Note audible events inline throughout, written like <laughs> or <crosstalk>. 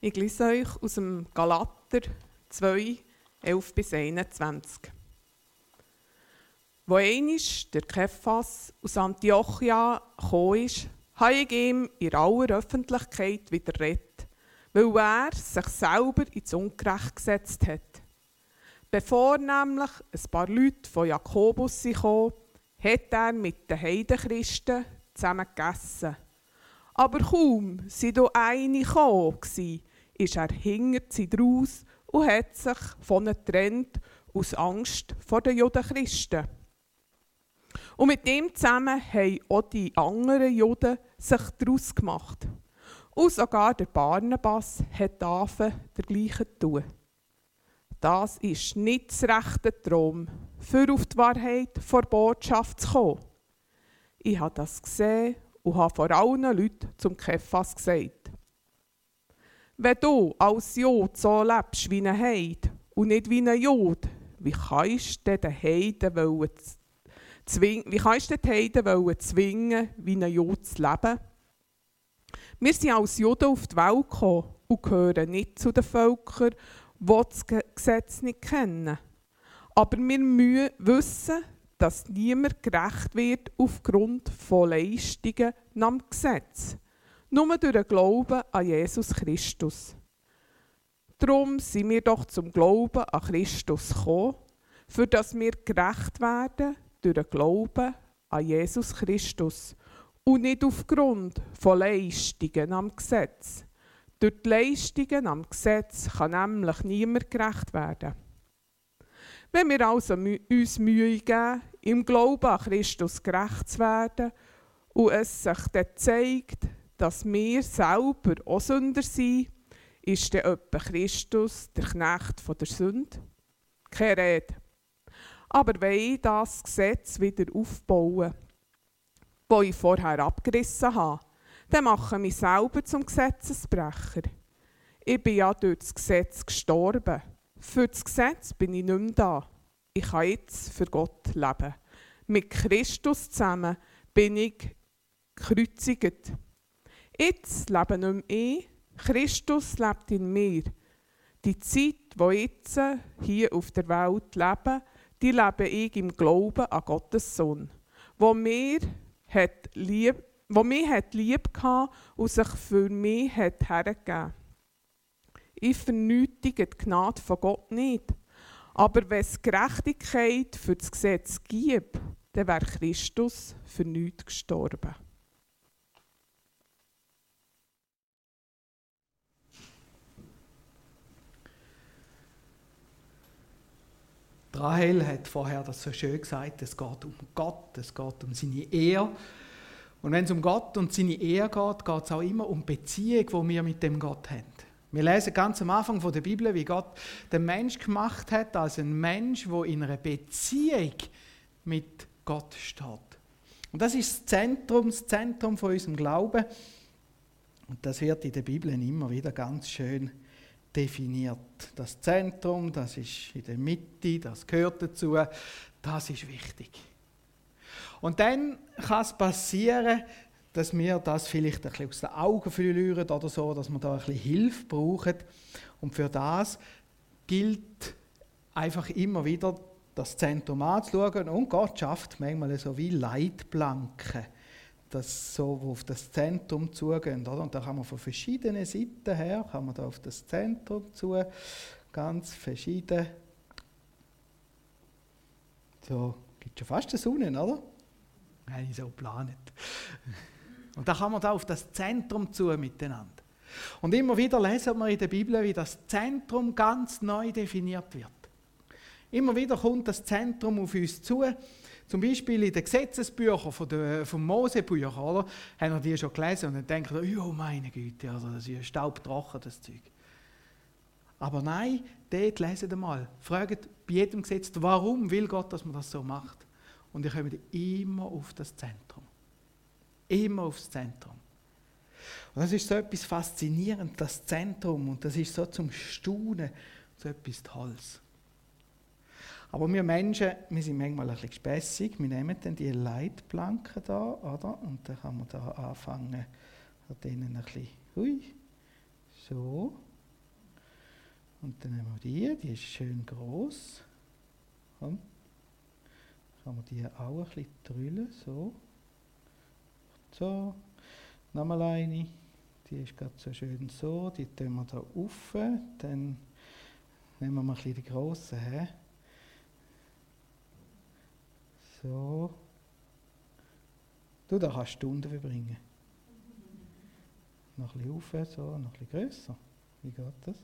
Ich lese euch aus dem Galater 2, 11 bis 21. Wo einisch der Kephas aus Antiochia gekommen ist, habe ich ihm in aller Öffentlichkeit widerredet, weil er sich selber ins Ungerecht gesetzt hat. Bevor nämlich ein paar Leute von Jakobus kamen, hat er mit den Heidenchristen zusammen gegessen. Aber kaum sind da eine gekommen, ist er hinter sie draus und hat sich von ihnen getrennt aus Angst vor den Judenchristen. Und mit ihm zusammen haben auch die anderen Juden sich daraus gemacht. Und sogar der Barnabas hat Affen dergleichen tun. Das ist nicht das rechte Traum, für auf die Wahrheit vor Botschaft zu kommen. Ich habe das gesehen und habe vor allen Leuten zum Kephas gesagt. Wenn du als Jod so lebst wie ein Heid und nicht wie ein Jod, wie kannst du den Heiden zwingen, wie kannst du den Heiden zwingen, wie ein Jod zu leben? Wir sind als Juden auf die Welt gekommen und gehören nicht zu den Völkern, die das Gesetz nicht kennen. Aber wir müssen wissen, dass niemand gerecht wird aufgrund von Leistungen nach dem Gesetz. Nur durch den Glauben an Jesus Christus. Darum sind wir doch zum Glauben an Christus gekommen, für dass wir gerecht werden durch den Glauben an Jesus Christus und nicht aufgrund von Leistungen am Gesetz. Durch die Leistungen am Gesetz kann nämlich niemand gerecht werden. Wenn wir also uns Mühe geben, im Glauben an Christus gerecht zu werden und es sich dann zeigt, dass wir selber auch Sünder sind, ist dann etwa Christus der Knecht von der Sünde? Keine Rede. Aber wenn ich das Gesetz wieder aufbauen, das ich vorher abgerissen habe, dann mache ich mich selber zum Gesetzesbrecher. Ich bin ja durch das Gesetz gestorben. Für das Gesetz bin ich nicht mehr da. Ich kann jetzt für Gott leben. Mit Christus zusammen bin ich gekreuzigt. Jetzt lebe nicht mehr ich, Christus lebt in mir. Die Zeit, ich jetzt hier auf der Welt lebe, die lebe ich im Glauben an Gottes Sohn, wo mir hat lieb wo mich hat lieb hatte und sich für mich hat hergegeben. Ich vernötige die Gnade von Gott nicht. Aber wenn es Gerechtigkeit für das Gesetz gibt, dann wäre Christus für nichts gestorben. Rahel hat vorher das so schön gesagt, es geht um Gott, es geht um seine Ehre. Und wenn es um Gott und seine Ehe geht, geht es auch immer um die Beziehung, die wir mit dem Gott haben. Wir lesen ganz am Anfang von der Bibel, wie Gott den Mensch gemacht hat als ein Mensch, der in einer Beziehung mit Gott steht. Und das ist das Zentrum, das Zentrum von unserem Glauben. Und das wird in der Bibel immer wieder ganz schön definiert. Das Zentrum, das ist in der Mitte, das gehört dazu, das ist wichtig. Und dann kann es passieren, dass wir das vielleicht ein bisschen aus den Augen verlieren oder so, dass wir da ein bisschen Hilfe brauchen. Und für das gilt einfach immer wieder das Zentrum anzuschauen. Und Gott schafft manchmal so wie Leitplanken, das so auf das Zentrum zugehen. Oder? Und da kann man von verschiedenen Seiten her, kann man da auf das Zentrum zu, ganz verschieden. So, gibt schon fast eine Sonne, oder? ich so geplant. Und da kann man da auf das Zentrum zu miteinander. Und immer wieder lesen wir in der Bibel, wie das Zentrum ganz neu definiert wird. Immer wieder kommt das Zentrum auf uns zu. Zum Beispiel in den Gesetzesbüchern von den, vom Mosebüchern, oder? Haben wir die schon gelesen und dann denken oh meine Güte, also das ist staubtrocken, das Zeug. Aber nein, dort lesen wir mal. Fragt bei jedem Gesetz, warum will Gott, dass man das so macht? Und ihr kommt immer auf das Zentrum. Immer aufs Zentrum. Und das ist so etwas Faszinierendes, das Zentrum. Und das ist so zum Staunen, so etwas Tolles. Aber wir Menschen, wir sind manchmal ein bisschen spässig. Wir nehmen dann die Leitplanken da, oder? Und dann kann man da anfangen, an denen ein bisschen, hui, so, Und dann nehmen wir die, die ist schön groß. Komm. Kann man die auch ein bisschen drüllen, so. So. Nochmal eine. Die ist gerade so schön so. Die tun wir da rauf. Dann nehmen wir mal ein bisschen die grossen her. So. Du, da kannst du Stunden verbringen. Noch ein bisschen rauf, so, noch ein bisschen grösser. Wie geht das?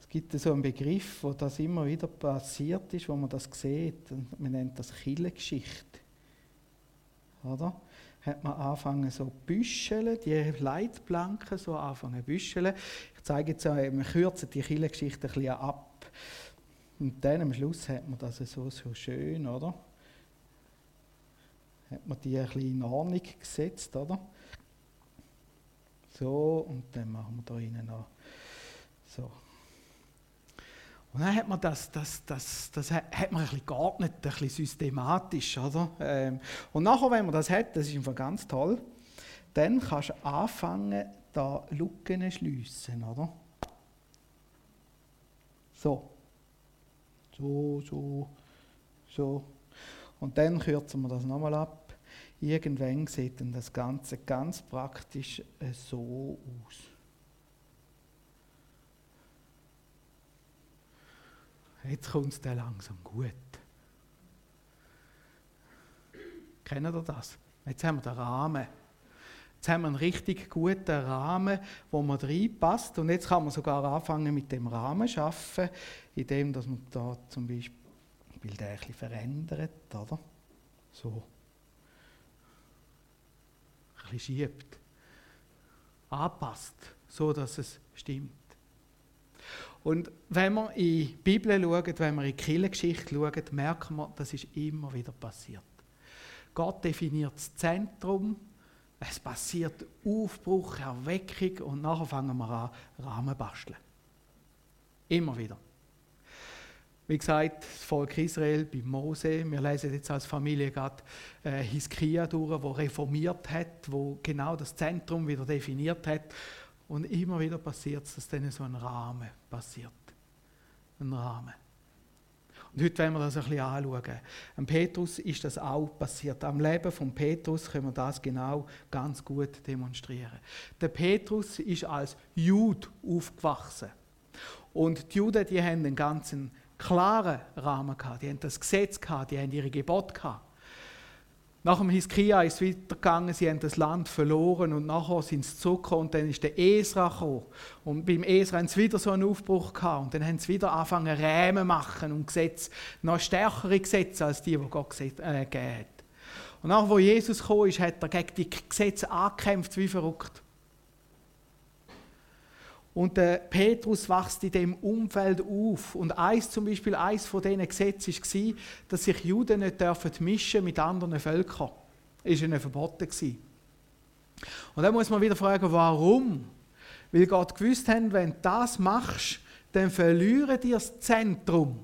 Es gibt so einen Begriff, wo das immer wieder passiert ist, wo man das sieht. Man nennt das Killengeschichte. Oder? Hat man angefangen so büscheln, die Leitplanken so anfangen büscheln. Ich zeige jetzt, wir kürzen die Killengeschichte ein bisschen ab. Und dann am Schluss hat man das so, so schön, oder? Hat man die ein bisschen in Ordnung gesetzt, oder? So, und dann machen wir da innen noch so. Und dann hat man das, das, das, das hat man ein bisschen geordnet, ein bisschen systematisch, oder? Ähm, und nachher, wenn man das hat, das ist einfach ganz toll, dann kannst du anfangen, da Lücken zu schliessen, oder? So. So, so, so. Und dann kürzen wir das nochmal ab. Irgendwann sieht dann das Ganze ganz praktisch äh, so aus. Jetzt kommt es dann langsam gut. Kennen ihr das? Jetzt haben wir den Rahmen. Jetzt haben wir einen richtig guten Rahmen, wo man reinpasst. Und jetzt kann man sogar anfangen mit dem Rahmen zu arbeiten, indem dass man da zum Beispiel den ein bisschen verändert, oder? So. Ein bisschen schiebt. Anpasst, so dass es stimmt. Und wenn wir in die Bibel schauen, wenn wir in die Kirchengeschichte schauen, merken wir, das ist immer wieder passiert. Gott definiert das Zentrum, es passiert Aufbruch, Erweckung und nachher fangen wir an, Rahmen basteln. Immer wieder. Wie gesagt, das Volk Israel bei Mose, wir lesen jetzt als Familie gerade äh, Hiskia durch, wo reformiert hat, wo genau das Zentrum wieder definiert hat. Und immer wieder passiert es, dass dann so ein Rahmen passiert. Ein Rahmen. Und heute wollen wir das ein bisschen anschauen. Am Petrus ist das auch passiert. Am Leben von Petrus können wir das genau ganz gut demonstrieren. Der Petrus ist als Jude aufgewachsen. Und die Juden, die haben einen ganzen klaren Rahmen gehabt. Die haben das Gesetz gehabt, die haben ihre Gebote gehabt. Nach dem Hiskia ist es weitergegangen, sie haben das Land verloren und nachher sind sie zurückgekommen und dann ist der Esra gekommen. Und beim Esra haben sie wieder so einen Aufbruch gehabt und dann haben sie wieder angefangen, Rämen machen und Gesetze, noch stärkere Gesetze als die, die Gott äh, gegeben hat. Und nachher, wo Jesus gekommen ist, hat er gegen die Gesetze angekämpft wie verrückt. Und der Petrus wächst in dem Umfeld auf. Und eins zum Beispiel, eins von diesen Gesetzen war, dass sich Juden nicht dürfen mischen mit anderen Völkern. Das war ihnen verboten. Und dann muss man wieder fragen, warum? Weil Gott gewusst hat, wenn du das machst, dann verlieren die das Zentrum.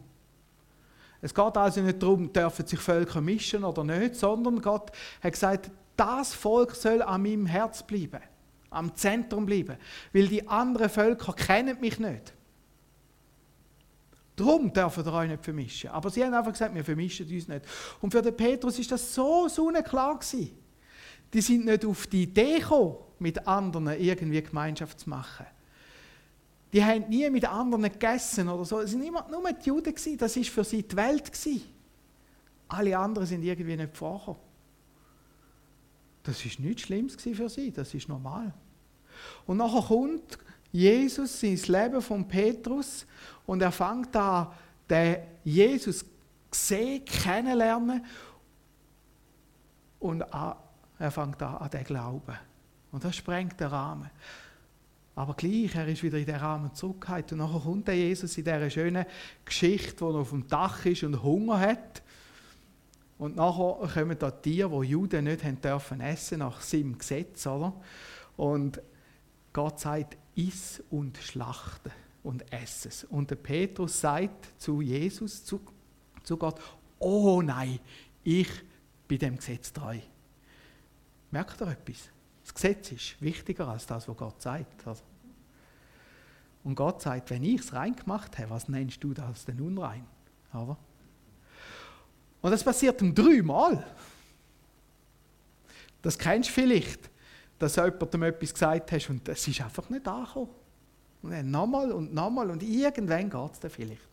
Es geht also nicht darum, dürfen sich Völker mischen oder nicht, sondern Gott hat gesagt, das Volk soll an meinem Herz bleiben am Zentrum bleiben, weil die anderen Völker kennen mich nicht. Darum dürfen ihr euch nicht vermischen. Aber sie haben einfach gesagt, wir vermischen uns nicht. Und für den Petrus ist das so klar gewesen. Die sind nicht auf die Idee gekommen, mit anderen irgendwie Gemeinschaft zu machen. Die haben nie mit anderen gegessen oder so. Es waren immer nur die Juden. Das war für sie die Welt. Alle anderen sind irgendwie nicht vorgekommen. Das ist nichts Schlimmes für sie, das ist normal. Und nachher kommt Jesus ins Leben von Petrus und er fängt an, den Jesus sehen, kennenlernen und er fängt an, an den Glauben. Und das sprengt den Rahmen. Aber gleich, er ist wieder in den Rahmen zurückgehalten. Und nachher kommt der Jesus in dieser schönen Geschichte, wo er auf dem Dach ist und Hunger hat. Und nachher kommen da Tiere, die Juden nicht haben dürfen essen nach seinem Gesetz, oder? Und Gott sagt, iss und schlachte und ess es. Und der Petrus sagt zu Jesus, zu, zu Gott, oh nein, ich bin dem Gesetz treu. Merkt ihr etwas? Das Gesetz ist wichtiger als das, was Gott sagt. Also. Und Gott sagt, wenn ich es rein gemacht habe, was nennst du das denn unrein? Aber und das passiert ihm dreimal. Das kennst du vielleicht, dass du jemandem etwas gesagt hast und es ist einfach nicht angekommen. Und dann nochmal und nochmal und irgendwann geht es dann vielleicht.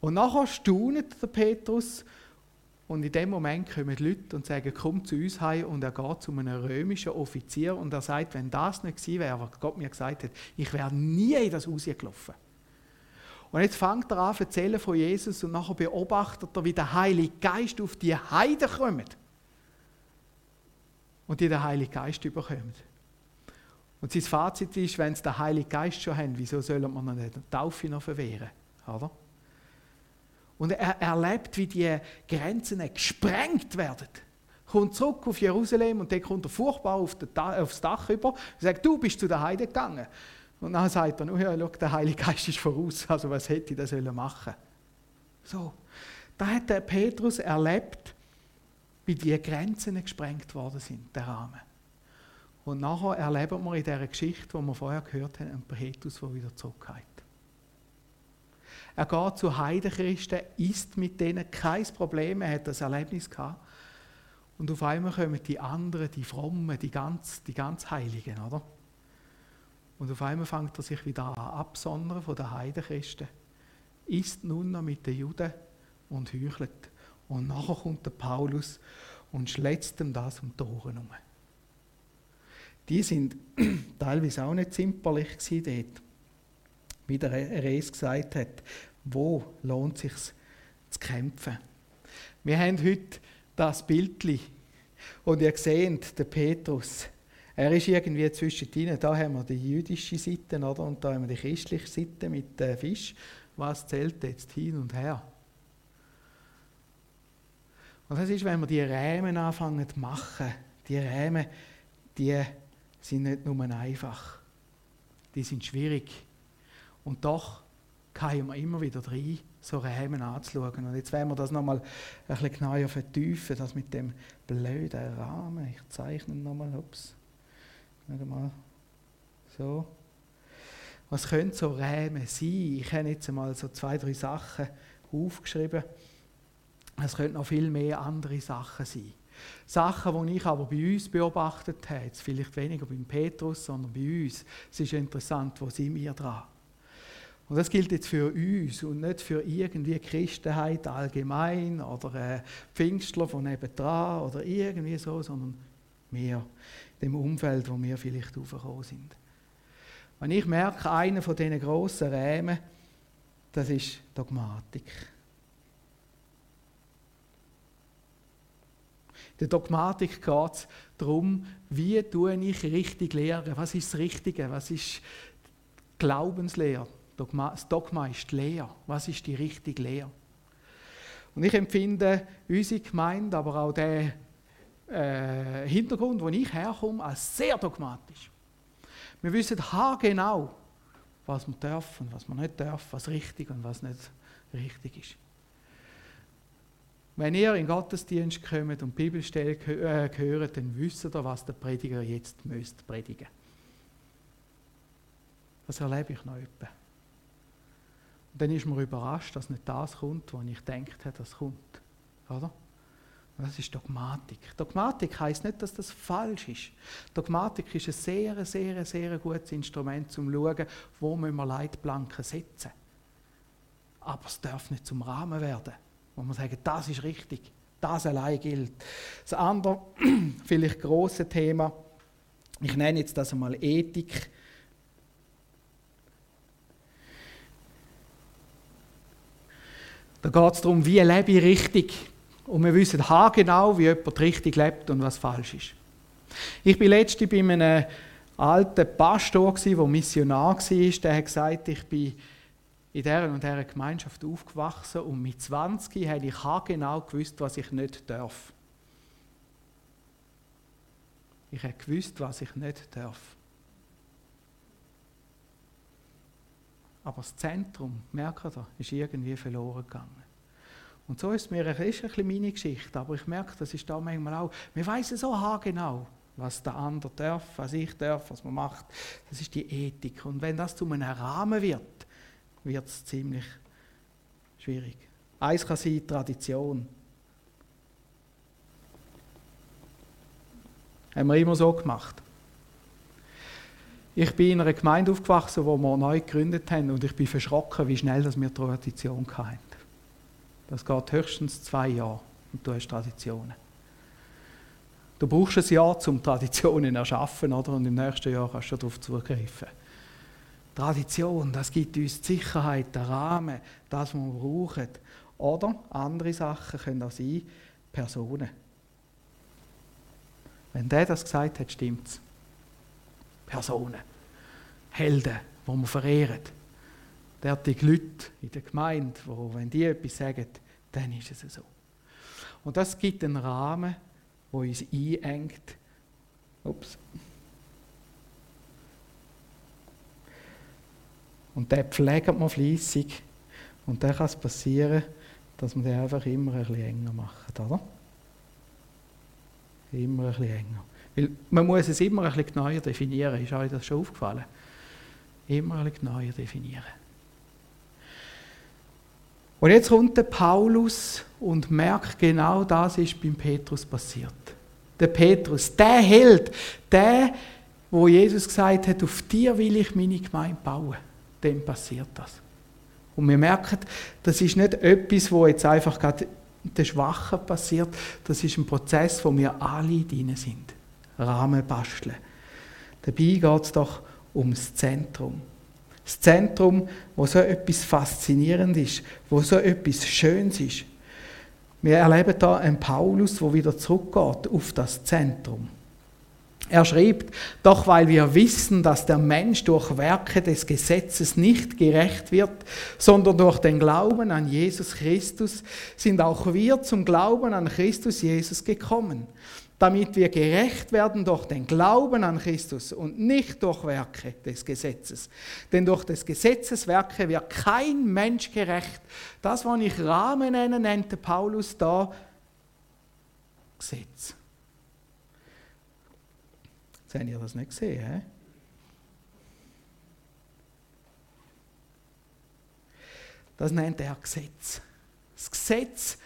Und nachher staunet der Petrus und in dem Moment kommen die Leute und sagen, komm zu uns heim und er geht zu einem römischen Offizier und er sagt, wenn das nicht gewesen wäre, was Gott mir gesagt hat, ich wäre nie in das Haus gelaufen. Und jetzt fängt er an zu erzählen von Jesus und nachher beobachtet er, wie der Heilige Geist auf die Heide kommt. Und die den Heiligen Geist überkommen. Und sein Fazit ist, wenn sie den Heiligen Geist schon haben, wieso sollen wir noch nicht die Taufe noch verwehren? Oder? Und er erlebt, wie die Grenzen gesprengt werden. Kommt zurück auf Jerusalem und dann kommt er furchtbar auf aufs Dach über und sagt, du bist zu der Heide gegangen. Und dann sagt er, oh ja, schau, der Heilige Geist ist voraus, also was hätte ich da sollen machen So, da hat der Petrus erlebt, wie die Grenzen gesprengt worden sind, der Rahmen. Und nachher erleben wir in dieser Geschichte, die wir vorher gehört haben, einen Petrus, der wieder zurückgeht. Er geht zu Heidenchristen, isst mit denen kein Problem, er hat das Erlebnis gehabt. Und auf einmal kommen die anderen, die Frommen, die ganz, die ganz Heiligen, oder? Und auf einmal fängt er sich wieder an absondern von den Heidenchristen. Isst nun noch mit den Juden und heuchelt. Und nachher kommt der Paulus und schlägt ihm das um die Ohren herum. Die sind <clears throat> teilweise auch nicht zimperlich dort wie der Rees gesagt hat, wo lohnt es sich zu kämpfen. Wir haben heute das Bildli und ihr seht, der Petrus, er ist irgendwie zwischen ihnen. Da haben wir die jüdische Seite oder? und da haben wir die christliche Seite mit dem Fisch. Was zählt jetzt hin und her? Und das ist, wenn wir die Rämen anfangen zu machen. Die Rämen, die sind nicht nur einfach. Die sind schwierig. Und doch kommen wir immer wieder rein, so Rämen anzuschauen. Und jetzt werden wir das nochmal ein bisschen genauer vertiefen, das mit dem blöden Rahmen. Ich zeichne nochmal, ups, mal so. Was können so Rämen sein? Ich habe jetzt einmal so zwei, drei Sachen aufgeschrieben. Es könnten noch viel mehr andere Sachen sein. Sachen, die ich aber bei uns beobachtet habe, jetzt vielleicht weniger beim Petrus, sondern bei uns. Es ist interessant, wo sind wir dran? Und das gilt jetzt für uns und nicht für irgendwie Christenheit allgemein oder äh, Pfingstler von nebenan oder irgendwie so, sondern mehr dem Umfeld, wo wir vielleicht aufgekommen sind. Und ich merke, einer von diesen grossen Rämen, das ist Dogmatik. Der Dogmatik geht es darum, wie tue ich richtig lehren? Was ist das Richtige? Was ist Glaubenslehre? Dogma, das Dogma ist die Lehre. Was ist die richtige Lehre? Und ich empfinde unsere Gemeinde, aber auch den äh, Hintergrund, wo ich herkomme, als sehr dogmatisch. Wir wissen haargenau, was darf und was man nicht darf, was richtig und was nicht richtig ist. Wenn ihr in Gottesdienst kommt und Bibelstelle äh, hört, dann wisst ihr, was der Prediger jetzt müsst predigen. Das erlebe ich noch etwa. Und dann ist man überrascht, dass nicht das kommt, was ich gedacht habe, das kommt. Oder? Das ist Dogmatik. Dogmatik heißt nicht, dass das falsch ist. Dogmatik ist ein sehr, sehr, sehr gutes Instrument, um zu schauen, wo wir Leitplanken setzen. Aber es darf nicht zum Rahmen werden, wo man sagen, das ist richtig, das allein gilt. Das andere, <clears throat> vielleicht große Thema, ich nenne jetzt das einmal Ethik Da geht es darum, wie lebe ich richtig. Und wir wissen haargenau, wie jemand richtig lebt und was falsch ist. Ich bin letztens bei einem alten Pastor, der Missionar war. Der hat gesagt, ich bin in dieser und dieser Gemeinschaft aufgewachsen und mit 20 habe ich haargenau gewusst, was ich nicht darf. Ich habe gewusst, was ich nicht darf. Aber das Zentrum, merkt ihr, ist irgendwie verloren gegangen. Und so ist es mir ist ein bisschen meine Geschichte, aber ich merke, das ist da manchmal auch, wir wissen so haargenau, was der andere darf, was ich darf, was man macht. Das ist die Ethik. Und wenn das zu einem Rahmen wird, wird es ziemlich schwierig. Eins kann sein Tradition. Haben wir immer so gemacht. Ich bin in einer Gemeinde aufgewachsen, wo wir neu gegründet haben und ich bin verschrocken, wie schnell das wir Tradition hatten. Das geht höchstens zwei Jahre und du hast Traditionen. Du brauchst ein Jahr, um Traditionen zu erschaffen, oder? und im nächsten Jahr kannst du darauf zugreifen. Tradition, das gibt uns die Sicherheit, den Rahmen, das, was wir brauchen. Oder andere Sachen können auch sein, Personen. Wenn der das gesagt hat, stimmt es. Personen. Helden, die wir verehren. Derartige Leute in der Gemeinde, wo, wenn die etwas sagen, dann ist es so. Und das gibt einen Rahmen, wo uns einengt. Ups. Und den pflegt man fleissig. Und dann kann es passieren, dass man den einfach immer ein bisschen enger macht, oder? Immer ein bisschen enger. Weil man muss es immer ein bisschen genauer definieren. Ist euch das schon aufgefallen? Immer ein bisschen genauer definieren. Und jetzt kommt der Paulus und merkt, genau das ist beim Petrus passiert. Der Petrus, der Held, der, wo Jesus gesagt hat, auf dir will ich meine Gemeinde bauen, dem passiert das. Und wir merken, das ist nicht etwas, wo jetzt einfach gerade den Schwachen passiert, das ist ein Prozess, wo wir alle drin sind. Rahmen basteln. Dabei geht es doch ums Zentrum. Das Zentrum, wo so etwas faszinierend ist, wo so etwas Schönes ist. Wir erleben da einen Paulus, der wieder zurückgeht auf das Zentrum. Er schreibt, doch weil wir wissen, dass der Mensch durch Werke des Gesetzes nicht gerecht wird, sondern durch den Glauben an Jesus Christus, sind auch wir zum Glauben an Christus Jesus gekommen damit wir gerecht werden durch den Glauben an Christus und nicht durch Werke des Gesetzes. Denn durch des Gesetzes Werke wird kein Mensch gerecht. Das, was ich Rahmen nenne, nennt Paulus da Gesetz. Jetzt habt ihr das nicht gesehen, he? Das nennt er Gesetz. Das Gesetz,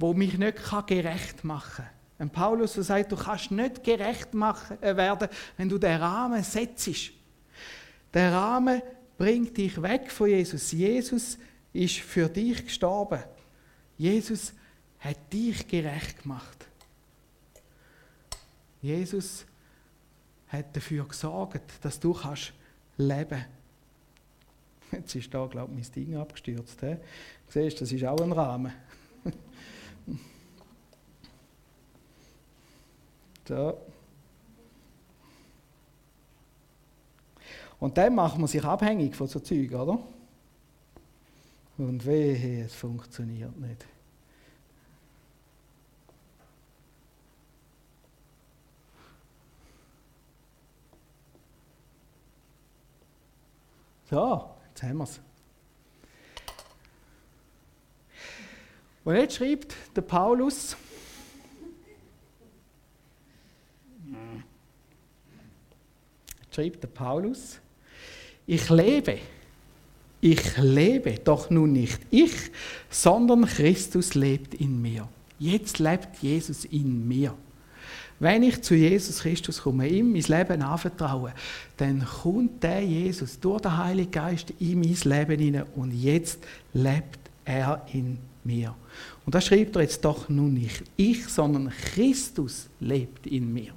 wo mich nicht gerecht machen kann. Ein Paulus, sagt, du kannst nicht gerecht machen, äh, werden, wenn du den Rahmen setzt. Der Rahmen bringt dich weg von Jesus. Jesus ist für dich gestorben. Jesus hat dich gerecht gemacht. Jesus hat dafür gesorgt, dass du kannst leben Jetzt ist da, glaube ich, mein Ding abgestürzt. He? Siehst, das ist auch ein Rahmen. <laughs> So. Und dann macht man sich abhängig von so Zeug, oder? Und wehe, es funktioniert nicht. So, jetzt haben wir es. Und jetzt schreibt der Paulus, schreibt der Paulus, ich lebe, ich lebe, doch nun nicht ich, sondern Christus lebt in mir. Jetzt lebt Jesus in mir. Wenn ich zu Jesus Christus komme, ihm mein Leben anvertraue, dann kommt der Jesus durch den Heiligen Geist in mein Leben hinein und jetzt lebt er in mir. Und da schreibt er jetzt doch nun nicht ich, sondern Christus lebt in mir.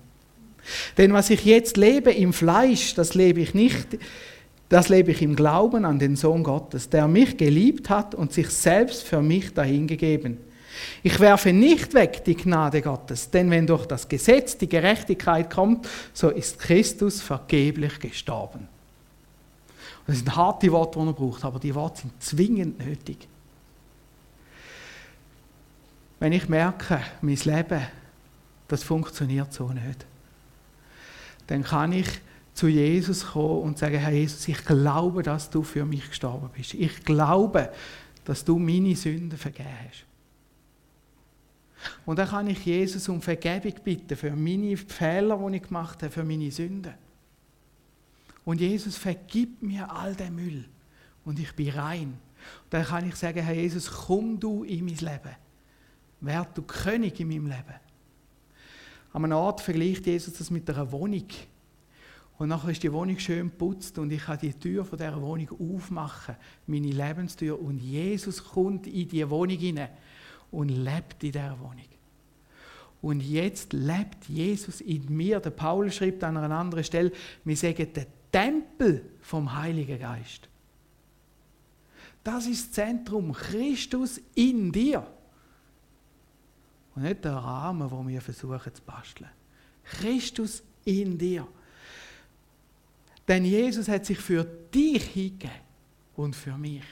Denn was ich jetzt lebe im Fleisch, das lebe ich nicht, das lebe ich im Glauben an den Sohn Gottes, der mich geliebt hat und sich selbst für mich dahingegeben. Ich werfe nicht weg die Gnade Gottes, denn wenn durch das Gesetz die Gerechtigkeit kommt, so ist Christus vergeblich gestorben. Das sind harte Worte, die er braucht, aber die Worte sind zwingend nötig. Wenn ich merke, mein Leben, das funktioniert so nicht dann kann ich zu Jesus kommen und sagen, Herr Jesus, ich glaube, dass du für mich gestorben bist. Ich glaube, dass du meine Sünden vergeben hast. Und dann kann ich Jesus um Vergebung bitten für meine Fehler, die ich gemacht habe, für meine Sünden. Und Jesus vergibt mir all den Müll und ich bin rein. Und dann kann ich sagen, Herr Jesus, komm du in mein Leben. Werd du König in meinem Leben. An einem Ort vergleicht Jesus das mit einer Wohnung. Und nachher ist die Wohnung schön geputzt und ich kann die Tür von dieser Wohnung aufmachen, meine Lebenstür. Und Jesus kommt in die Wohnung hinein und lebt in dieser Wohnung. Und jetzt lebt Jesus in mir. Der Paul schreibt an einer anderen Stelle, wir sagen, der Tempel vom Heiligen Geist. Das ist das Zentrum, Christus in dir. Und nicht der Rahmen, wo wir versuchen zu basteln. Christus in dir. Denn Jesus hat sich für dich hingegeben und für mich.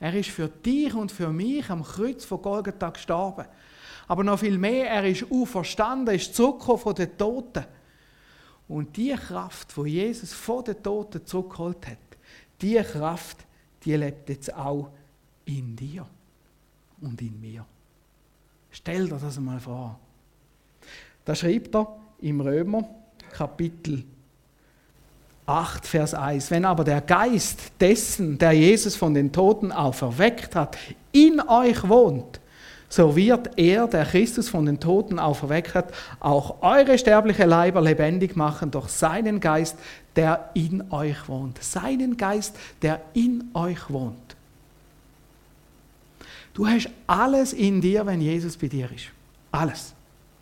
Er ist für dich und für mich am Kreuz von Golgatha gestorben. Aber noch viel mehr, er ist auferstanden, ist zurückgekommen von den Toten. Und die Kraft, die Jesus von den Toten zurückgeholt hat, die Kraft, die lebt jetzt auch in dir und in mir. Stell dir das einmal vor. Da schreibt er im Römer Kapitel 8, Vers 1. Wenn aber der Geist dessen, der Jesus von den Toten auferweckt hat, in euch wohnt, so wird er, der Christus von den Toten auferweckt hat, auch eure sterbliche Leiber lebendig machen durch seinen Geist, der in euch wohnt. Seinen Geist, der in euch wohnt. Du hast alles in dir, wenn Jesus bei dir ist. Alles.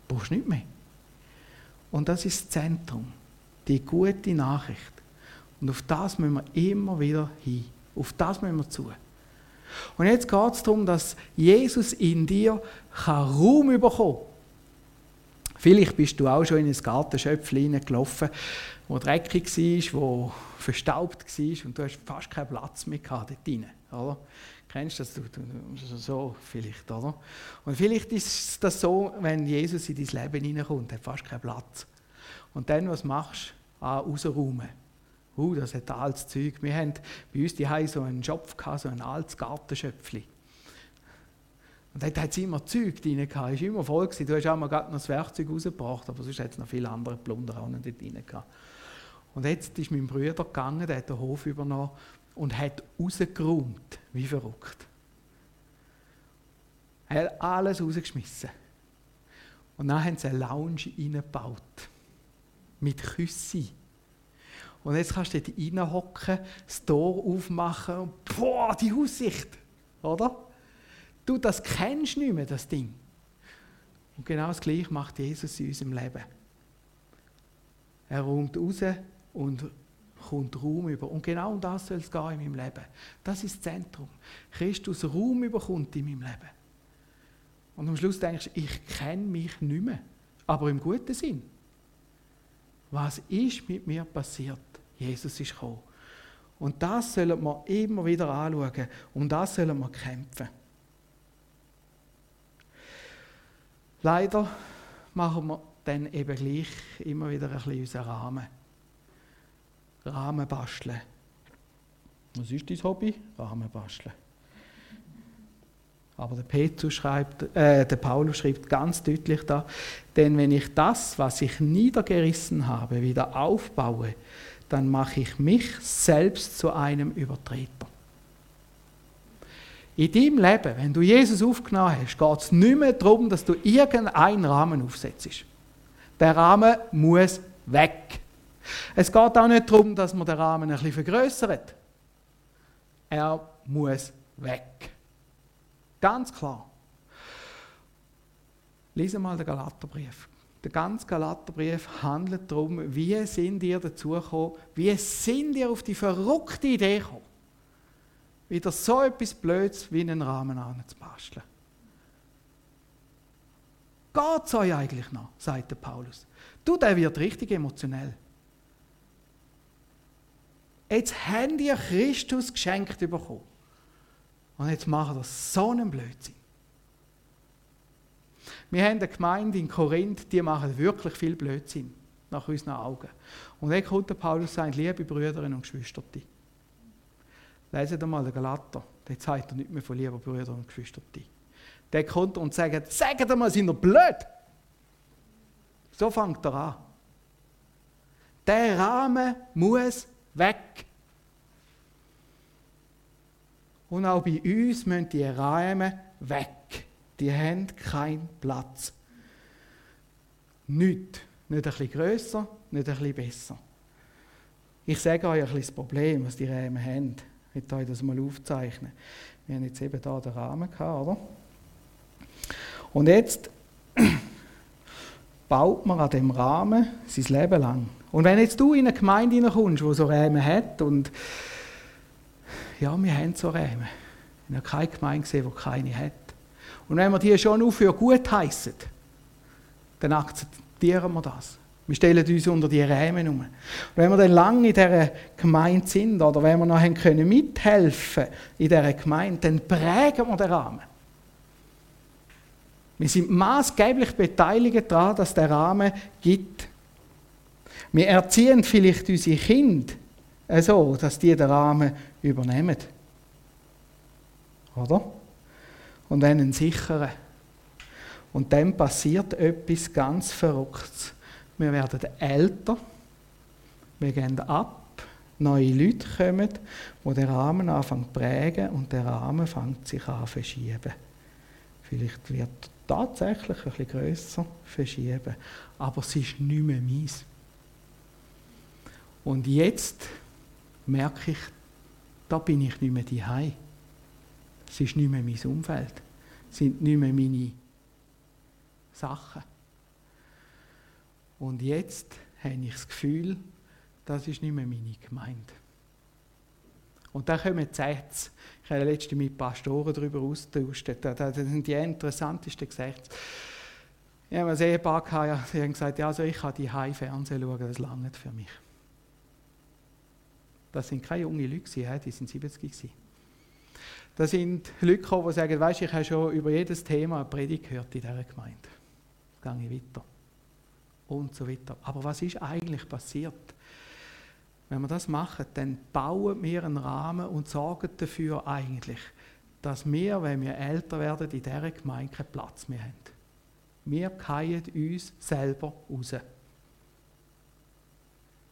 Du brauchst nicht mehr. Und das ist das Zentrum, die gute Nachricht. Und auf das müssen wir immer wieder hin. Auf das müssen wir zu. Und jetzt geht es darum, dass Jesus in dir kann Raum bekommen kann. Vielleicht bist du auch schon in ein Gartenschöpfchen gelaufen, wo dreckig war, wo verstaubt war und du hast fast keinen Platz mehr gehabt dort drin, oder? Kennst du das? Du, du, so vielleicht, oder? Und vielleicht ist das so, wenn Jesus in dein Leben hineinkommt, hat fast keinen Platz. Und dann, was machst du? Rausräumen. Uh, das hat altes Zeug. Wir haben bei uns die so einen Schopf so ein altes Gartenschöpfchen. Und dort hat es immer Zeug drin gehabt, ist immer voll gewesen. Du hast auch mal gerade noch das Werkzeug rausgebracht, aber sonst hat es noch viele andere Plunder auch dort drin gehabt. Und jetzt ist mein Bruder gegangen, der hat den Hof übernommen und hat rausgeräumt, wie verrückt. Er hat alles rausgeschmissen. Und dann haben sie eine Lounge reingebaut. Mit Küssen. Und jetzt kannst du dort reinhocken, das Tor aufmachen und boah, die Aussicht. Oder? Du, das kennst nicht mehr, das Ding. Und genau das Gleiche macht Jesus in unserem Leben. Er räumt raus und kommt Raum über. Und genau um das soll es gehen in meinem Leben. Das ist das Zentrum. Christus Raum überkommt in meinem Leben. Und am Schluss denkst du, ich kenne mich nicht mehr. Aber im guten Sinn. Was ist mit mir passiert? Jesus ist gekommen. Und das sollen wir immer wieder anschauen. Um das sollen wir kämpfen. Leider machen wir dann eben gleich immer wieder ein bisschen unseren Rahmen. Rahmen basteln. Was ist dein Hobby? Rahmen basteln. Aber der, Petrus schreibt, äh, der Paulus schreibt ganz deutlich da, denn wenn ich das, was ich niedergerissen habe, wieder aufbaue, dann mache ich mich selbst zu einem Übertreter. In deinem Leben, wenn du Jesus aufgenommen hast, geht es nicht mehr darum, dass du irgendeinen Rahmen aufsetzt. Der Rahmen muss weg. Es geht auch nicht darum, dass man den Rahmen ein bisschen vergrößert. Er muss weg. Ganz klar. Lies mal den Galaterbrief. Der ganze Galaterbrief handelt darum, wie sind ihr dazu gekommen, wie sind ihr auf die verrückte Idee gekommen, wieder so etwas Blödes wie einen Rahmen anzubasteln. Geht es euch eigentlich noch, sagt Paulus. Du, der wird richtig emotionell. Jetzt habt ihr Christus geschenkt bekommen. Und jetzt macht er so einen Blödsinn. Wir haben eine Gemeinde in Korinth, die machen wirklich viel Blödsinn, nach unseren Augen. Und dann kommt der Paulus und sagt, liebe Brüder und Geschwister, lesen Sie mal den Galater, der zeigt er nicht mehr von lieben Brüdern und Geschwistern. der kommt und sagt, sagt mal, sind ihr blöd? So fängt er an. Der Rahmen muss weg. Und auch bei uns müssen die Rahmen weg. Die haben keinen Platz. Nicht. Nicht ein bisschen grösser, nicht ein bisschen besser. Ich sage euch ein bisschen das Problem, was die Rahmen haben. Ich möchte euch das mal aufzeichnen. Wir haben jetzt eben hier den Rahmen gehabt, oder? Und jetzt <clears throat> baut man an dem Rahmen sein Leben lang. Und wenn jetzt du in eine Gemeinde hineinkommst, die so Rahmen hat, und ja, wir haben so Rahmen. Ich habe keine Gemeinde gesehen, die keine hat. Und wenn wir die schon für gut heißen, dann akzeptieren wir das. Wir stellen uns unter die Rahmen um. Und wenn wir dann lange in dieser Gemeinde sind, oder wenn wir noch können mithelfen in dieser Gemeinde, dann prägen wir den Rahmen. Wir sind maßgeblich beteiligt daran, dass der Rahmen gibt. Wir erziehen vielleicht unsere Kinder so, dass die den Rahmen übernehmen. Oder? Und einen sicheren. Und dann passiert etwas ganz Verrücktes. Wir werden älter, wir gehen ab, neue Leute kommen, die den Rahmen anfangen zu prägen und der Rahmen fängt sich an zu verschieben. Vielleicht wird er tatsächlich ein bisschen grösser verschieben, aber es ist nicht mehr meins. Und jetzt merke ich, da bin ich nicht mehr daheim. Es ist nicht mehr mein Umfeld. Es sind nicht mehr meine Sachen. Und jetzt habe ich das Gefühl, das ist nicht mehr meine Gemeinde. Und da kommen die Sätze. Ich habe letztens mit Pastoren darüber austauscht. Das sind die interessantesten Gesetze. Ich habe ein Ehepaar gehabt, die haben gesagt, ja, also ich kann die Fernsehen schauen, das langt für mich. Das sind keine jungen Leute, die sind 70 gewesen. Das sind Leute die sagen, weißt, ich habe schon über jedes Thema eine Predigt gehört in dieser Gemeinde. Jetzt gehe ich weiter und so weiter. Aber was ist eigentlich passiert? Wenn wir das machen, dann bauen wir einen Rahmen und sorgen dafür eigentlich, dass wir, wenn wir älter werden, in dieser Gemeinde keinen Platz mehr haben. Wir fallen uns selber raus.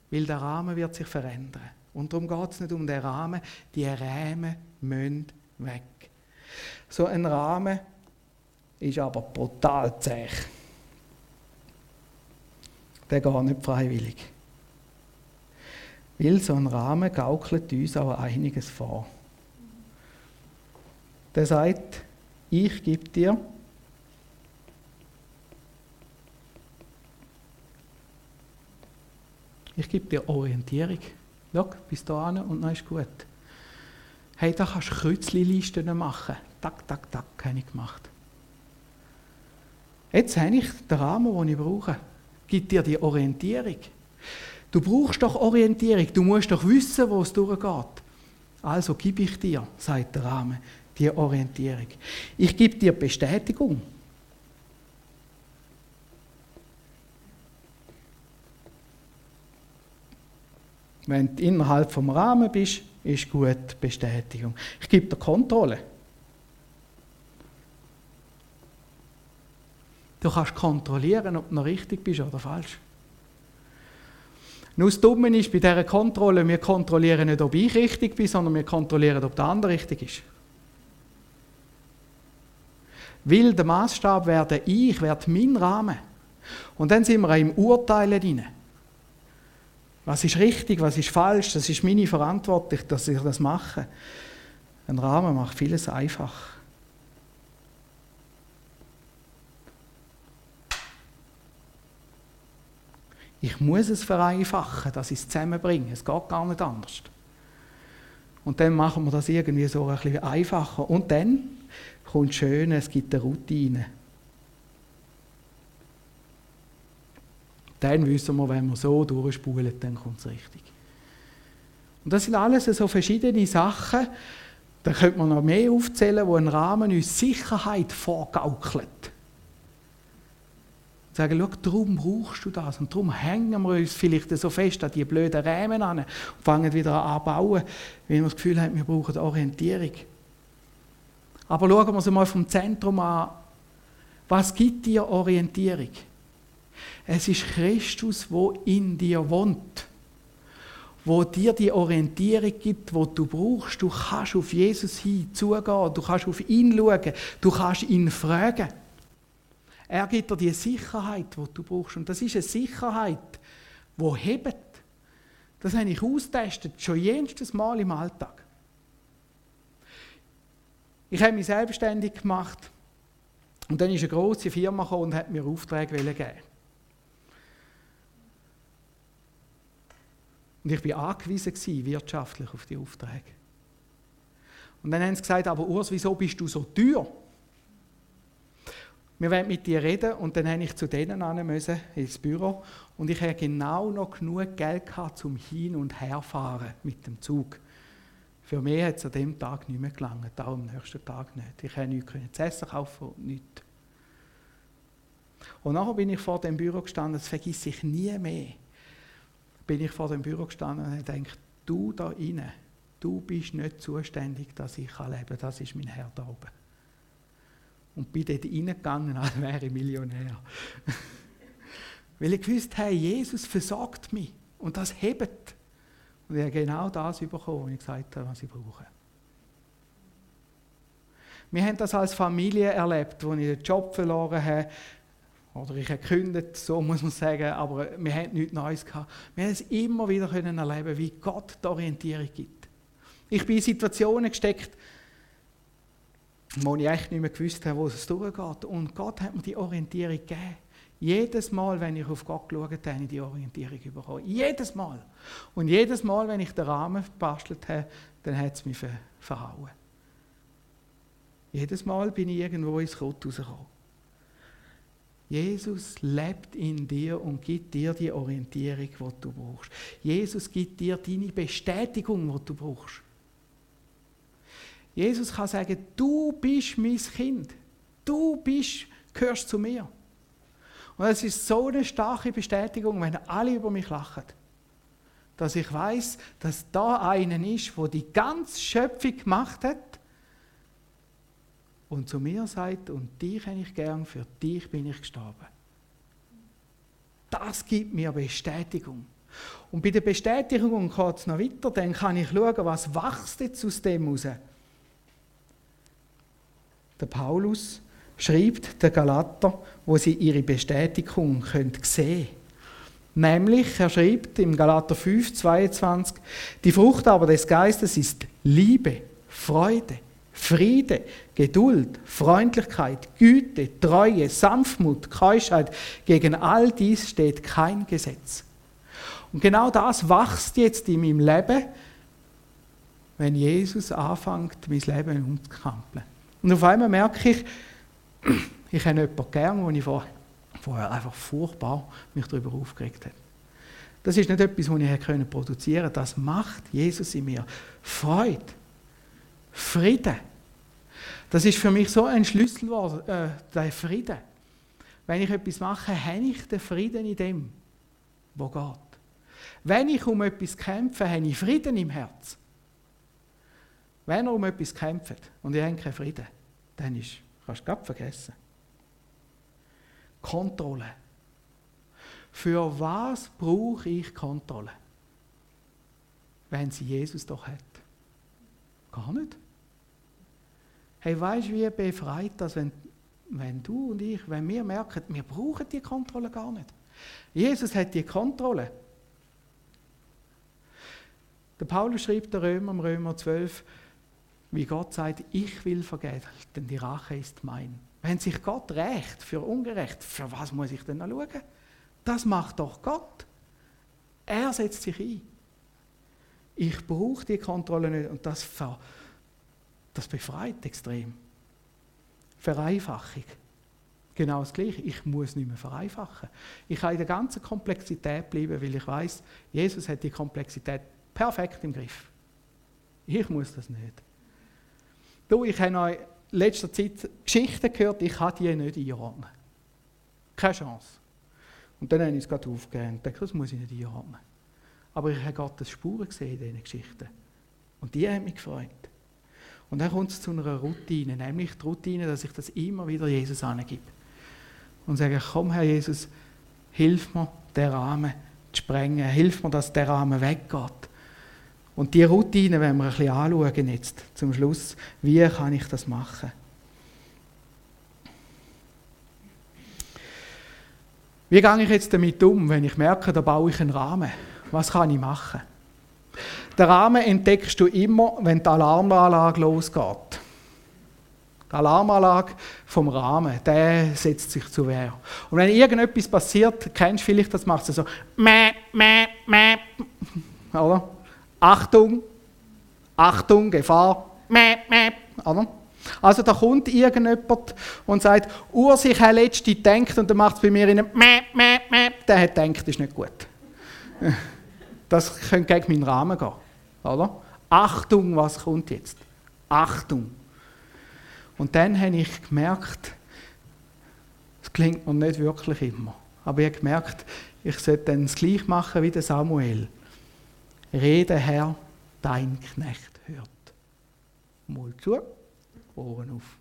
Weil der Rahmen wird sich verändern. Und darum geht es nicht um den Rahmen, die Rahmen müssen weg. So ein Rahmen ist aber brutal zäh der gar nicht freiwillig. Weil so ein Rahmen gaukelt uns auch einiges vor. Der sagt, ich gebe dir ich gebe dir Orientierung. Schau, bis dahin und dann ist gut. Hey, da kannst du Kreuzlisten machen. Tak, tak, tak, habe ich gemacht. Jetzt habe ich den Rahmen, den ich brauche gibt dir die Orientierung. Du brauchst doch Orientierung, du musst doch wissen, wo es durchgeht. Also gebe ich dir, sagt der Rahmen, die Orientierung. Ich gebe dir Bestätigung. Wenn du innerhalb vom Rahmen bist, ist gut Bestätigung. Ich gebe dir Kontrolle. Du kannst kontrollieren, ob du noch richtig bist oder falsch. Nur das Dumme ist bei dieser Kontrolle, wir kontrollieren nicht, ob ich richtig bin, sondern wir kontrollieren, ob der andere richtig ist. Weil der Maßstab werde ich, werde mein Rahmen. Und dann sind wir auch im Urteilen drin. Was ist richtig, was ist falsch, das ist meine Verantwortung, dass ich das mache. Ein Rahmen macht vieles einfach. Ich muss es vereinfachen, dass ich es zusammenbringe. Es geht gar nicht anders. Und dann machen wir das irgendwie so ein bisschen einfacher. Und dann kommt schön, es gibt eine Routine. Dann wissen wir, wenn wir so durchspulen, dann kommt es richtig. Und das sind alles so verschiedene Sachen, da könnte man noch mehr aufzählen, wo ein Rahmen uns Sicherheit vorgaukelt sagen, schau, darum brauchst du das. Und darum hängen wir uns vielleicht so fest an die blöden Rämen an und fangen wieder an bauen, weil wir das Gefühl haben, wir brauchen Orientierung. Aber schauen wir uns mal vom Zentrum an. Was gibt dir Orientierung? Es ist Christus, wo in dir wohnt. Wo dir die Orientierung gibt, wo du brauchst. Du kannst auf Jesus hin zugehen, du kannst auf ihn schauen, du kannst ihn fragen. Er gibt dir die Sicherheit, die du brauchst. Und das ist eine Sicherheit, die hebt. Das habe ich austestet, schon jedes Mal im Alltag. Ich habe mich selbstständig gemacht und dann ist eine große Firma gekommen und hat mir Aufträge gegeben. Und ich war angewiesen gewesen, wirtschaftlich auf die Aufträge. Und dann haben sie gesagt, aber Urs, wieso bist du so teuer? Wir wollen mit dir reden und dann musste ich zu denen müssen, ins Büro und ich hatte genau noch genug Geld gehabt, zum Hin- und Herfahren mit dem Zug. Für mich hat es an dem Tag nicht mehr gelangt, auch am nächsten Tag nicht. Ich konnte nichts zu essen kaufen und nichts. Und nachher bin ich vor dem Büro gestanden, das vergesse ich nie mehr bin ich vor dem Büro gestanden und habe gedacht, du da rein, du bist nicht zuständig, dass ich leben kann. Das ist mein Herr da oben. Und bin dort reingegangen, <laughs> als wäre ich Millionär. <laughs> Weil ich gewusst habe, Jesus versorgt mich. Und das hebt. Und ich habe genau das bekommen, was ich gesagt habe, was ich brauche. Wir haben das als Familie erlebt, wo ich den Job verloren habe, oder ich habe gekündigt, so muss man sagen, aber wir hatten nichts Neues gehabt. Wir haben es immer wieder können erleben, wie Gott die Orientierung gibt. Ich bin in Situationen gesteckt, wo ich echt nicht mehr gewusst habe, wo es durchgeht. Und Gott hat mir die Orientierung gegeben. Jedes Mal, wenn ich auf Gott geschaut habe, habe ich die Orientierung bekommen. Jedes Mal. Und jedes Mal, wenn ich den Rahmen gebastelt habe, dann hat es mich verhauen. Jedes Mal bin ich irgendwo ins Rot rausgekommen. Jesus lebt in dir und gibt dir die Orientierung, die du brauchst. Jesus gibt dir deine Bestätigung, die du brauchst. Jesus kann sagen, du bist mein Kind. Du bist, gehörst zu mir. Und es ist so eine starke Bestätigung, wenn alle über mich lachen. Dass ich weiß, dass da einen ist, wo die ganze Schöpfung gemacht hat und zu mir sagt, und dich habe ich gern, für dich bin ich gestorben. Das gibt mir Bestätigung. Und bei der Bestätigung geht es noch weiter, dann kann ich schauen, was wächst jetzt aus dem heraus. Der Paulus schreibt der Galater, wo sie ihre Bestätigung können sehen Nämlich, er schreibt im Galater 5, 22, die Frucht aber des Geistes ist Liebe, Freude, Friede, Geduld, Freundlichkeit, Güte, Treue, Sanftmut, Keuschheit. Gegen all dies steht kein Gesetz. Und genau das wächst jetzt in meinem Leben, wenn Jesus anfängt, mein Leben umzukrempeln. Und auf einmal merke ich, <clears throat> ich habe jemanden gern, wo ich vorher einfach furchtbar mich darüber aufgeregt habe. Das ist nicht etwas, was ich produzieren konnte. Das macht Jesus in mir. Freude, Frieden. Das ist für mich so ein Schlüsselwort, äh, der Frieden. Wenn ich etwas mache, habe ich den Frieden in dem, wo geht. Wenn ich um etwas kämpfe, habe ich Frieden im Herz. Wenn er um etwas kämpft und ich habe keinen Frieden, dann ist, kannst du es vergessen. Kontrolle. Für was brauche ich Kontrolle? Wenn sie Jesus doch hat. Gar nicht. Hey, weißt du, wie befreit das, wenn, wenn du und ich, wenn wir merken, wir brauchen die Kontrolle gar nicht. Jesus hat die Kontrolle. Der Paulus schreibt der Römer im Römer 12, wie Gott sagt, ich will vergeben, denn die Rache ist mein. Wenn sich Gott rächt für ungerecht, für was muss ich denn noch schauen? Das macht doch Gott. Er setzt sich ein. Ich brauche die Kontrolle nicht und das ver das befreit extrem. Vereinfachung. Genau das Gleiche. Ich muss nicht mehr vereinfachen. Ich kann in der ganzen Komplexität bleiben, weil ich weiß, Jesus hat die Komplexität perfekt im Griff. Ich muss das nicht. Du, ich habe in letzter Zeit Geschichten gehört, ich kann die nicht einordnen. Keine Chance. Und dann habe ich es gerade aufgegeben und dachte, das muss ich nicht einordnen. Aber ich habe Gottes Spuren gesehen in diesen Geschichten. Und die haben mich gefreut. Und dann kommt es zu einer Routine, nämlich die Routine, dass ich das immer wieder Jesus angebe. Und sage, komm Herr Jesus, hilf mir, den Rahmen zu sprengen, hilf mir, dass der Rahmen weggeht. Und die Routine werden wir ein bisschen anschauen jetzt, zum Schluss. Wie kann ich das machen? Wie gehe ich jetzt damit um, wenn ich merke, da baue ich einen Rahmen? Was kann ich machen? Den Rahmen entdeckst du immer, wenn die Alarmanlage losgeht. Die Alarmanlage vom Rahmen, der setzt sich zu Wehr. Und wenn irgendetwas passiert, kennst du vielleicht, das macht es so, meh, meh, meh, oder? Achtung, Achtung, Gefahr, meh, meh, oder? Also da kommt irgendjemand und sagt, Ursache hat letzte gedacht und dann macht es bei mir in einem Mäh, Mäh, Mäh. Der hat das ist nicht gut. Das könnte gegen meinen Rahmen gehen. Oder? Achtung, was kommt jetzt? Achtung. Und dann habe ich gemerkt, es klingt mir nicht wirklich immer, aber ich habe gemerkt, ich sollte dann das gleich machen wie der Samuel. Rede, Herr, dein Knecht hört. Mal zu. Ohren auf.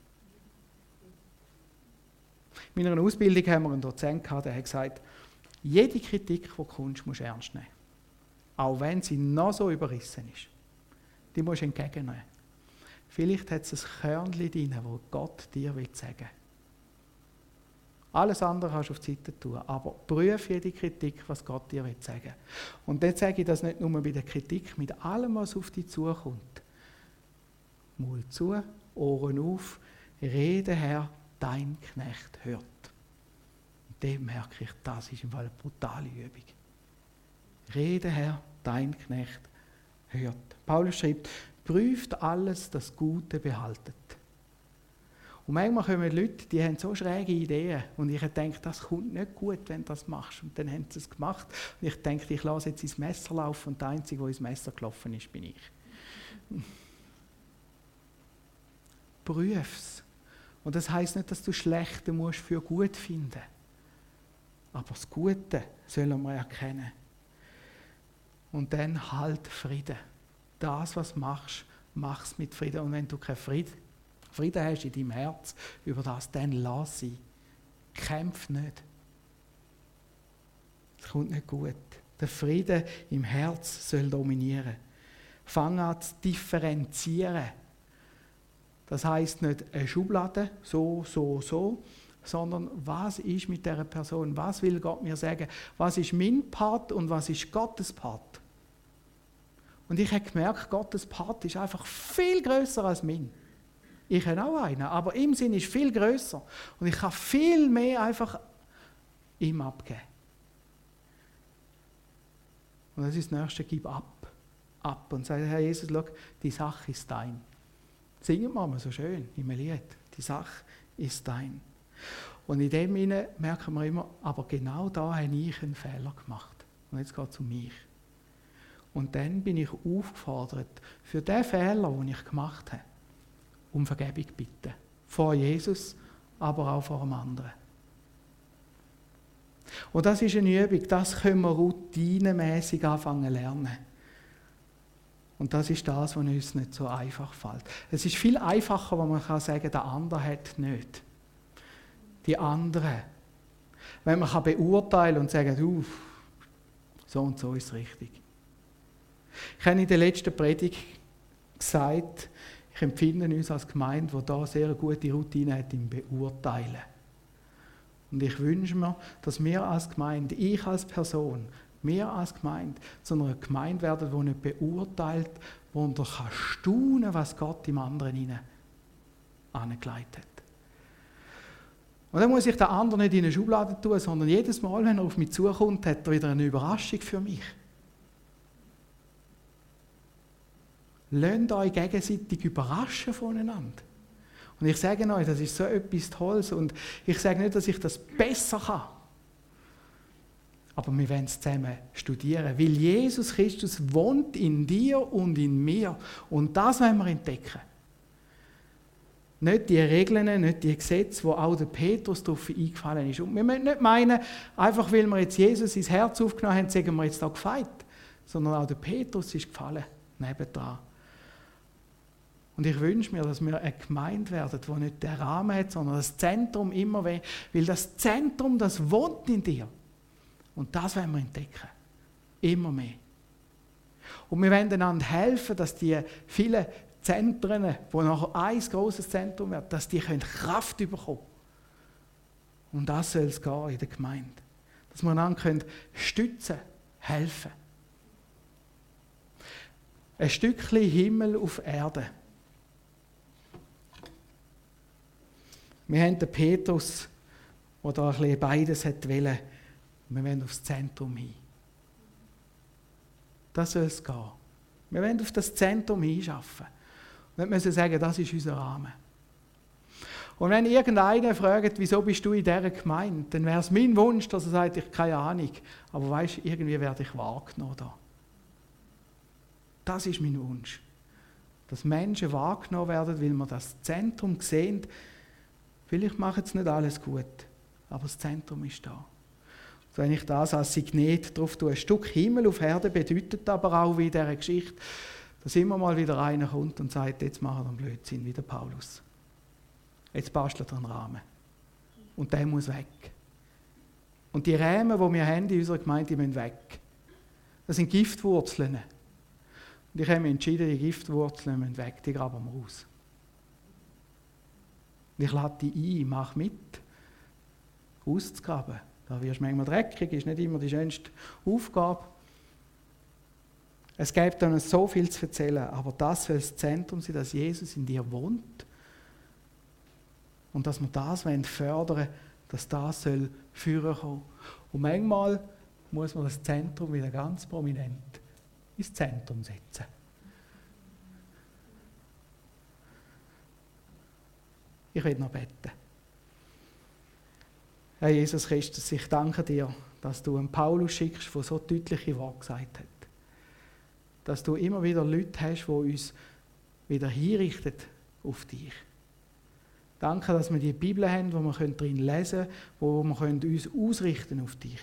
In meiner Ausbildung haben wir einen Dozent gehabt, der hat gesagt, jede Kritik, die du kommst, musst du ernst nehmen. Auch wenn sie noch so überrissen ist. Die musst du entgegennehmen. Vielleicht hat es ein Körnchen drin, wo Gott dir sagen will. Alles andere kannst du auf die Seite tun. Aber prüfe jede Kritik, was Gott dir sagen will. Und dann sage ich das nicht nur bei der Kritik, mit allem, was auf dich zukommt. Mal zu Ohren auf, rede Herr, dein Knecht hört. Und dem merke ich, das ist im Fall eine brutale Übung. Rede Herr, dein Knecht hört. Paulus schreibt, prüft alles, das Gute behaltet. Und manchmal kommen Leute, die haben so schräge Ideen und ich denke, das kommt nicht gut, wenn du das machst. Und dann haben sie es gemacht und ich denke, ich lasse jetzt ins Messer laufen und der Einzige, der ins Messer gelaufen ist, bin ich prüf's. Und das heißt nicht, dass du Schlechte musst für gut finden. Aber das Gute sollen wir erkennen. Und dann halt Frieden. Das, was machst, mach's mit Frieden. Und wenn du keinen Frieden, Frieden hast in deinem Herz über das, dann lass sie. Kämpf nicht. Es kommt nicht gut. Der Frieden im Herz soll dominieren. Fang an zu differenzieren das heißt nicht eine Schublade, so, so, so, sondern was ist mit der Person? Was will Gott mir sagen? Was ist mein Part und was ist Gottes Part? Und ich habe gemerkt, Gottes Part ist einfach viel größer als mein. Ich habe auch einen, aber im Sinn ist viel größer und ich kann viel mehr einfach ihm abgeben. Und das ist das nächste, gib ab, ab und sag, Herr Jesus, schau, die Sache ist dein. Singen wir mal so schön im Lied. Die Sache ist dein. Und in dem Sinne merken wir immer, aber genau da habe ich einen Fehler gemacht. Und jetzt geht es um mich. Und dann bin ich aufgefordert, für den Fehler, den ich gemacht habe, um Vergebung bitten. Vor Jesus, aber auch vor einem anderen. Und das ist eine Übung, das können wir routinemäßig anfangen lernen. Und das ist das, was uns nicht so einfach fällt. Es ist viel einfacher, wenn man kann sagen, der andere hat nicht. Die andere. Wenn man kann beurteilen und sagen, du, so und so ist richtig. Ich habe in der letzten Predigt gesagt, ich empfinde uns als Gemeinde, die da sehr gute Routine hat im Beurteilen. Und ich wünsche mir, dass wir als Gemeinde, ich als Person, wir als Gemeinde zu einer Gemeinde werden, die nicht beurteilt, wo man kann staunen was Gott im anderen angelegt hat. Und dann muss ich den anderen nicht in eine Schublade tun, sondern jedes Mal, wenn er auf mich zukommt, hat er wieder eine Überraschung für mich. Lasst euch gegenseitig überraschen voneinander. Und ich sage euch, das ist so etwas Tolles. Und ich sage nicht, dass ich das besser kann. Aber wir wollen es zusammen studieren, weil Jesus Christus wohnt in dir und in mir. Und das wollen wir entdecken. Nicht die Regeln, nicht die Gesetze, wo auch der Petrus darauf eingefallen ist. Und wir müssen nicht meinen, einfach weil wir jetzt Jesus ins Herz aufgenommen haben, sagen wir jetzt da gefeit. Sondern auch der Petrus ist gefallen, nebendran. Und ich wünsche mir, dass wir eine Gemeinde werden, die nicht der Rahmen hat, sondern das Zentrum immer will. Weil das Zentrum, das wohnt in dir. Und das wollen wir entdecken. Immer mehr. Und wir wollen einander helfen, dass die vielen Zentren, wo nachher ein großes Zentrum wird, dass die Kraft bekommen Und das soll es gehen in der Gemeinde. Dass wir einander stützen helfen. Ein Stückchen Himmel auf Erde. Wir haben den Petrus, der da ein bisschen beides hat. Wir wollen aufs Zentrum hin. Das soll es gehen. Wir wollen auf das Zentrum hinschaffen. Und müssen sagen, das ist unser Rahmen. Und wenn irgendeiner fragt, wieso bist du in dieser Gemeinde, dann wäre es mein Wunsch, dass er sagt, ich habe keine Ahnung. Aber weißt irgendwie werde ich wahrgenommen da. Das ist mein Wunsch. Dass Menschen wahrgenommen werden, weil wir das Zentrum sehen. Vielleicht machen es nicht alles gut, aber das Zentrum ist da. So, wenn ich das als Signet drauf tue, ein Stück Himmel auf Erde bedeutet aber auch wie in dieser Geschichte, dass immer mal wieder einer kommt und sagt, jetzt machen wir einen Blödsinn, wie der Paulus. Jetzt bastelt er einen Rahmen. Und der muss weg. Und die Rämen, die wir haben in unserer Gemeinde, die müssen weg. Das sind Giftwurzeln. Und ich habe mich entschieden, die Giftwurzeln müssen weg, die graben wir raus. Und ich lade die ein, mach mit, auszugraben. Da wirst du manchmal dreckig, ist nicht immer die schönste Aufgabe. Es gibt dann so viel zu erzählen, aber das soll das Zentrum sein, dass Jesus in dir wohnt und dass wir das fördern wollen, dass das soll führen kommen. Und manchmal muss man das Zentrum wieder ganz prominent ins Zentrum setzen. Ich will noch beten. Herr Jesus Christus, ich danke dir, dass du einen Paulus schickst, der so deutliche Worte gesagt hat. Dass du immer wieder Leute hast, die uns wieder hinrichten auf dich. Danke, dass wir die Bibel haben, wo wir darin lesen können, wo wir uns ausrichten auf dich.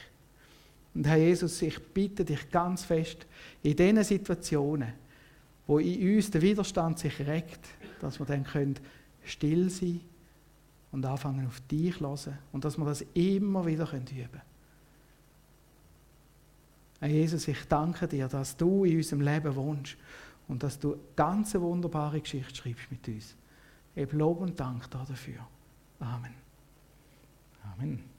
Und Herr Jesus, ich bitte dich ganz fest, in diesen Situationen, wo in uns der Widerstand sich regt, dass wir dann können still sein und anfangen auf dich zu hören und dass wir das immer wieder üben können. Jesus, ich danke dir, dass du in unserem Leben wohnst und dass du ganz eine wunderbare Geschichte schreibst mit uns. Ich Lob und Dank dafür. Amen. Amen.